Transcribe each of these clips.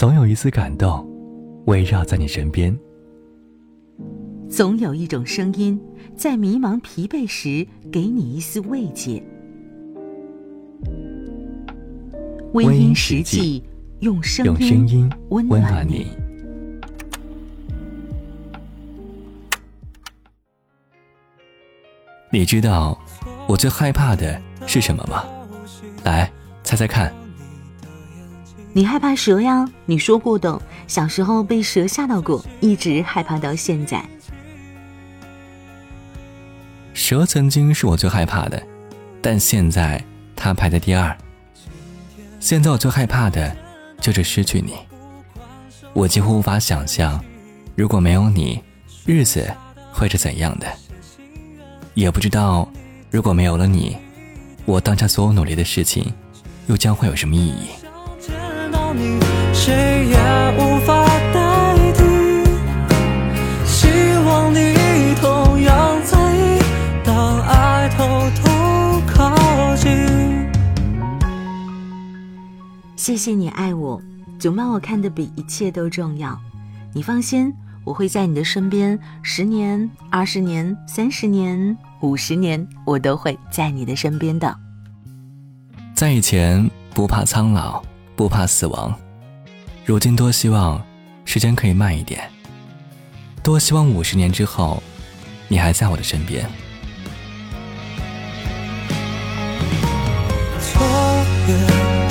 总有一丝感动，围绕在你身边。总有一种声音，在迷茫疲惫时，给你一丝慰藉。微音实际，用声音温暖你。你知道我最害怕的是什么吗？来猜猜看。你害怕蛇呀？你说过的，小时候被蛇吓到过，一直害怕到现在。蛇曾经是我最害怕的，但现在它排在第二。现在我最害怕的就是失去你。我几乎无法想象，如果没有你，日子会是怎样的。也不知道，如果没有了你，我当下所有努力的事情，又将会有什么意义？谁也无法代替。希望你同样在意，当爱偷偷靠近。谢谢你爱我，总把我看得比一切都重要。你放心，我会在你的身边，十年、二十年、三十年、五十年，我都会在你的身边的。在以前不怕苍老，不怕死亡。如今多希望时间可以慢一点，多希望五十年之后，你还在我的身边。昨夜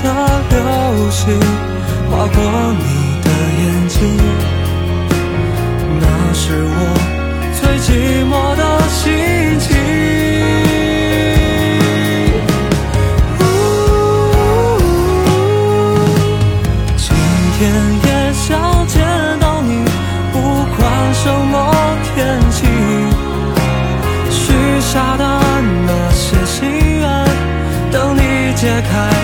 的流星划过你的眼睛，解开。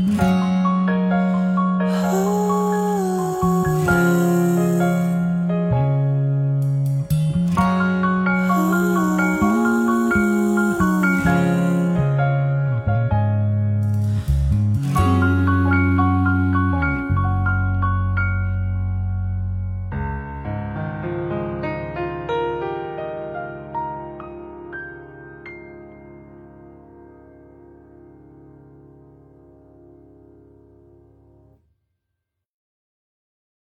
Mm-hmm.